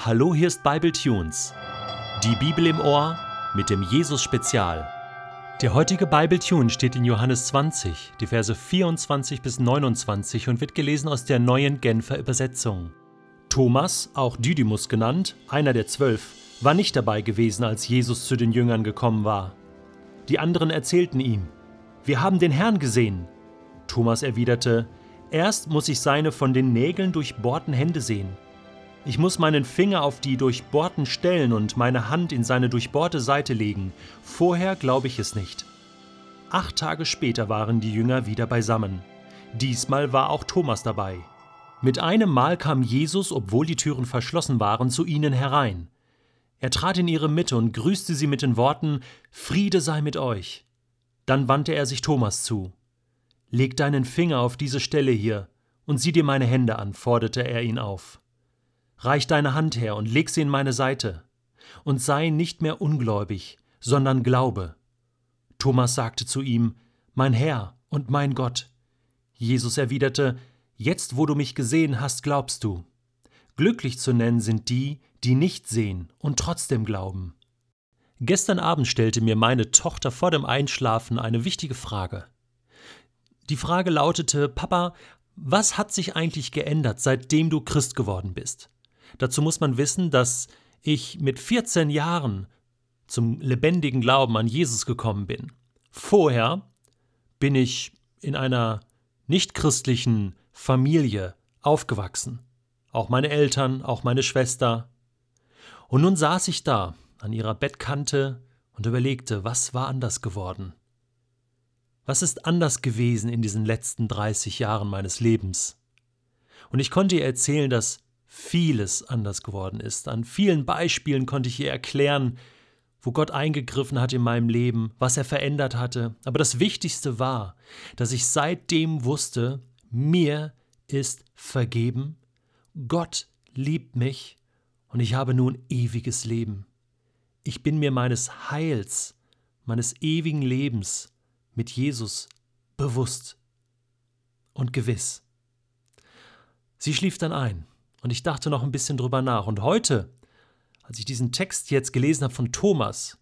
Hallo, hier ist Bible Tunes. Die Bibel im Ohr mit dem Jesus Spezial. Der heutige Bible Tune steht in Johannes 20, die Verse 24 bis 29 und wird gelesen aus der neuen Genfer Übersetzung. Thomas, auch Didymus genannt, einer der zwölf, war nicht dabei gewesen, als Jesus zu den Jüngern gekommen war. Die anderen erzählten ihm: Wir haben den Herrn gesehen. Thomas erwiderte: Erst muss ich seine von den Nägeln durchbohrten Hände sehen. Ich muss meinen Finger auf die durchbohrten Stellen und meine Hand in seine durchbohrte Seite legen. Vorher glaube ich es nicht. Acht Tage später waren die Jünger wieder beisammen. Diesmal war auch Thomas dabei. Mit einem Mal kam Jesus, obwohl die Türen verschlossen waren, zu ihnen herein. Er trat in ihre Mitte und grüßte sie mit den Worten Friede sei mit euch. Dann wandte er sich Thomas zu. Leg deinen Finger auf diese Stelle hier und sieh dir meine Hände an, forderte er ihn auf. Reich deine Hand her und leg sie in meine Seite, und sei nicht mehr ungläubig, sondern glaube. Thomas sagte zu ihm, Mein Herr und mein Gott. Jesus erwiderte, Jetzt, wo du mich gesehen hast, glaubst du. Glücklich zu nennen sind die, die nicht sehen und trotzdem glauben. Gestern Abend stellte mir meine Tochter vor dem Einschlafen eine wichtige Frage. Die Frage lautete, Papa, was hat sich eigentlich geändert, seitdem du Christ geworden bist? Dazu muss man wissen, dass ich mit 14 Jahren zum lebendigen Glauben an Jesus gekommen bin. Vorher bin ich in einer nichtchristlichen Familie aufgewachsen. Auch meine Eltern, auch meine Schwester. Und nun saß ich da an ihrer Bettkante und überlegte, was war anders geworden? Was ist anders gewesen in diesen letzten 30 Jahren meines Lebens? Und ich konnte ihr erzählen, dass vieles anders geworden ist. An vielen Beispielen konnte ich ihr erklären, wo Gott eingegriffen hat in meinem Leben, was er verändert hatte. Aber das Wichtigste war, dass ich seitdem wusste, mir ist vergeben, Gott liebt mich und ich habe nun ewiges Leben. Ich bin mir meines Heils, meines ewigen Lebens mit Jesus bewusst und gewiss. Sie schlief dann ein und ich dachte noch ein bisschen drüber nach. Und heute, als ich diesen Text jetzt gelesen habe von Thomas,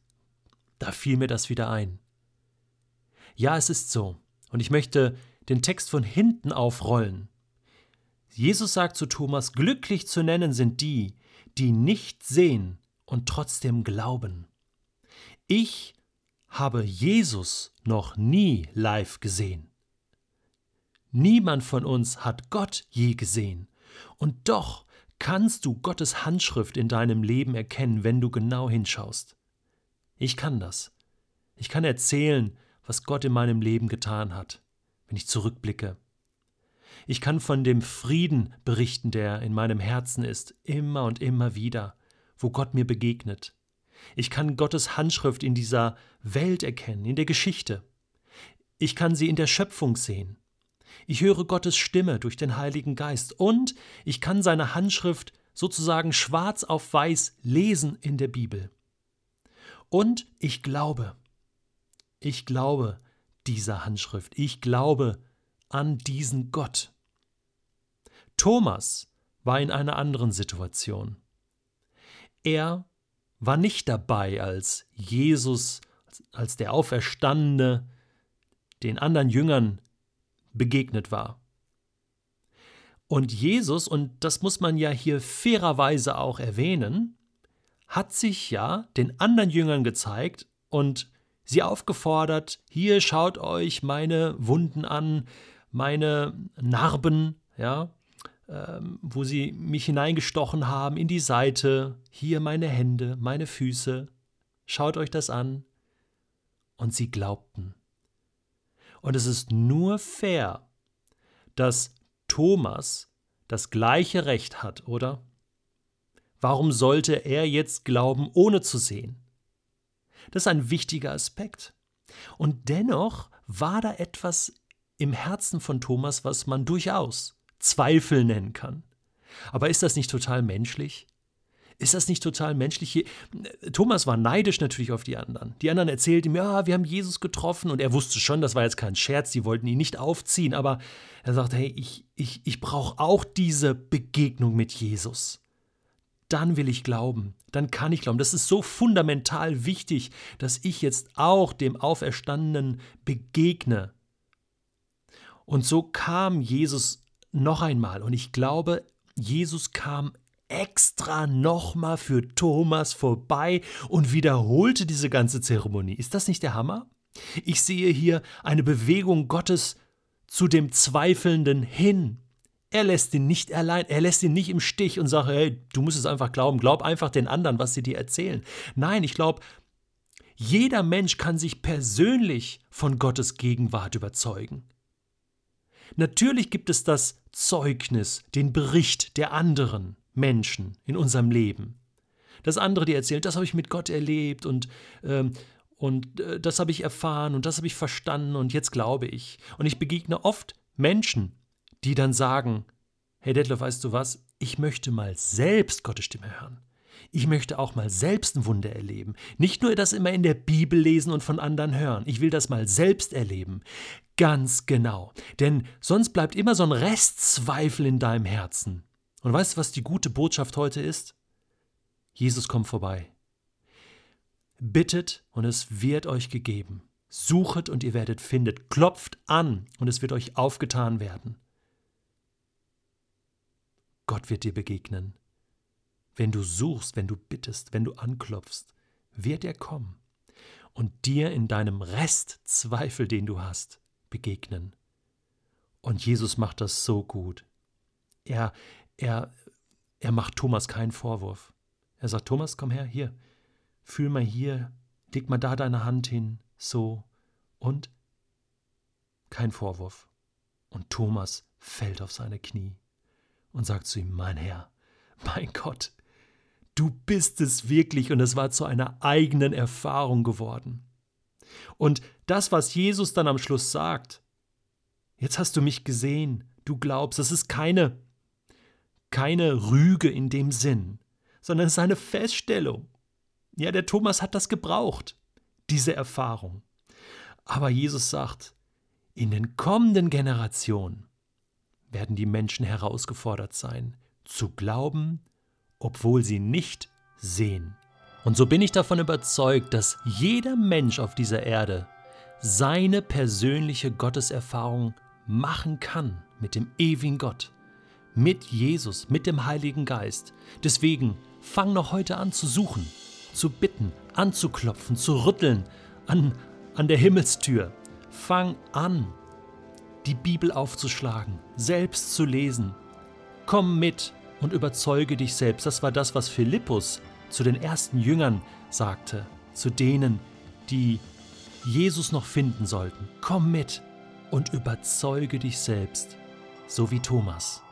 da fiel mir das wieder ein. Ja, es ist so. Und ich möchte den Text von hinten aufrollen. Jesus sagt zu Thomas, glücklich zu nennen sind die, die nicht sehen und trotzdem glauben. Ich habe Jesus noch nie live gesehen. Niemand von uns hat Gott je gesehen. Und doch kannst du Gottes Handschrift in deinem Leben erkennen, wenn du genau hinschaust. Ich kann das. Ich kann erzählen, was Gott in meinem Leben getan hat, wenn ich zurückblicke. Ich kann von dem Frieden berichten, der in meinem Herzen ist, immer und immer wieder, wo Gott mir begegnet. Ich kann Gottes Handschrift in dieser Welt erkennen, in der Geschichte. Ich kann sie in der Schöpfung sehen. Ich höre Gottes Stimme durch den Heiligen Geist und ich kann seine Handschrift sozusagen schwarz auf weiß lesen in der Bibel. Und ich glaube, ich glaube dieser Handschrift, ich glaube an diesen Gott. Thomas war in einer anderen Situation. Er war nicht dabei, als Jesus, als der Auferstandene, den anderen Jüngern begegnet war. Und Jesus, und das muss man ja hier fairerweise auch erwähnen, hat sich ja den anderen Jüngern gezeigt und sie aufgefordert, hier schaut euch meine Wunden an, meine Narben, ja, ähm, wo sie mich hineingestochen haben in die Seite, hier meine Hände, meine Füße, schaut euch das an. Und sie glaubten. Und es ist nur fair, dass Thomas das gleiche Recht hat, oder? Warum sollte er jetzt glauben, ohne zu sehen? Das ist ein wichtiger Aspekt. Und dennoch war da etwas im Herzen von Thomas, was man durchaus Zweifel nennen kann. Aber ist das nicht total menschlich? Ist das nicht total menschlich? Thomas war neidisch natürlich auf die anderen. Die anderen erzählten ihm, ja, wir haben Jesus getroffen und er wusste schon, das war jetzt kein Scherz, die wollten ihn nicht aufziehen, aber er sagte, hey, ich, ich, ich brauche auch diese Begegnung mit Jesus. dann will ich glauben, dann kann ich glauben. Das ist so fundamental wichtig, dass ich jetzt auch dem Auferstandenen begegne. Und so kam Jesus noch einmal. Und ich glaube, Jesus kam extra nochmal für Thomas vorbei und wiederholte diese ganze Zeremonie. Ist das nicht der Hammer? Ich sehe hier eine Bewegung Gottes zu dem Zweifelnden hin. Er lässt ihn nicht allein, er lässt ihn nicht im Stich und sagt, hey, du musst es einfach glauben, glaub einfach den anderen, was sie dir erzählen. Nein, ich glaube, jeder Mensch kann sich persönlich von Gottes Gegenwart überzeugen. Natürlich gibt es das Zeugnis, den Bericht der anderen Menschen in unserem Leben. Das andere, die erzählen, das habe ich mit Gott erlebt und, ähm, und äh, das habe ich erfahren und das habe ich verstanden und jetzt glaube ich. Und ich begegne oft Menschen, die dann sagen, hey Detlef, weißt du was, ich möchte mal selbst Gottes Stimme hören. Ich möchte auch mal selbst ein Wunder erleben. Nicht nur das immer in der Bibel lesen und von anderen hören. Ich will das mal selbst erleben. Ganz genau. Denn sonst bleibt immer so ein Restzweifel in deinem Herzen. Und weißt du, was die gute Botschaft heute ist? Jesus kommt vorbei. Bittet und es wird euch gegeben. Suchet und ihr werdet findet. Klopft an und es wird euch aufgetan werden. Gott wird dir begegnen. Wenn du suchst, wenn du bittest, wenn du anklopfst, wird er kommen und dir in deinem Restzweifel, den du hast, begegnen. Und Jesus macht das so gut. Er, er, er macht Thomas keinen Vorwurf. Er sagt, Thomas, komm her, hier, fühl mal hier, leg mal da deine Hand hin, so, und kein Vorwurf. Und Thomas fällt auf seine Knie und sagt zu ihm, mein Herr, mein Gott, du bist es wirklich und es war zu einer eigenen Erfahrung geworden. Und das, was Jesus dann am Schluss sagt, jetzt hast du mich gesehen, du glaubst, das ist keine, keine Rüge in dem Sinn, sondern es ist eine Feststellung. Ja, der Thomas hat das gebraucht, diese Erfahrung. Aber Jesus sagt, in den kommenden Generationen werden die Menschen herausgefordert sein, zu glauben, obwohl sie nicht sehen. Und so bin ich davon überzeugt, dass jeder Mensch auf dieser Erde seine persönliche Gotteserfahrung machen kann mit dem ewigen Gott, mit Jesus, mit dem Heiligen Geist. Deswegen fang noch heute an zu suchen, zu bitten, anzuklopfen, zu rütteln an, an der Himmelstür. Fang an, die Bibel aufzuschlagen, selbst zu lesen. Komm mit und überzeuge dich selbst. Das war das, was Philippus zu den ersten Jüngern sagte, zu denen, die Jesus noch finden sollten. Komm mit und überzeuge dich selbst, so wie Thomas.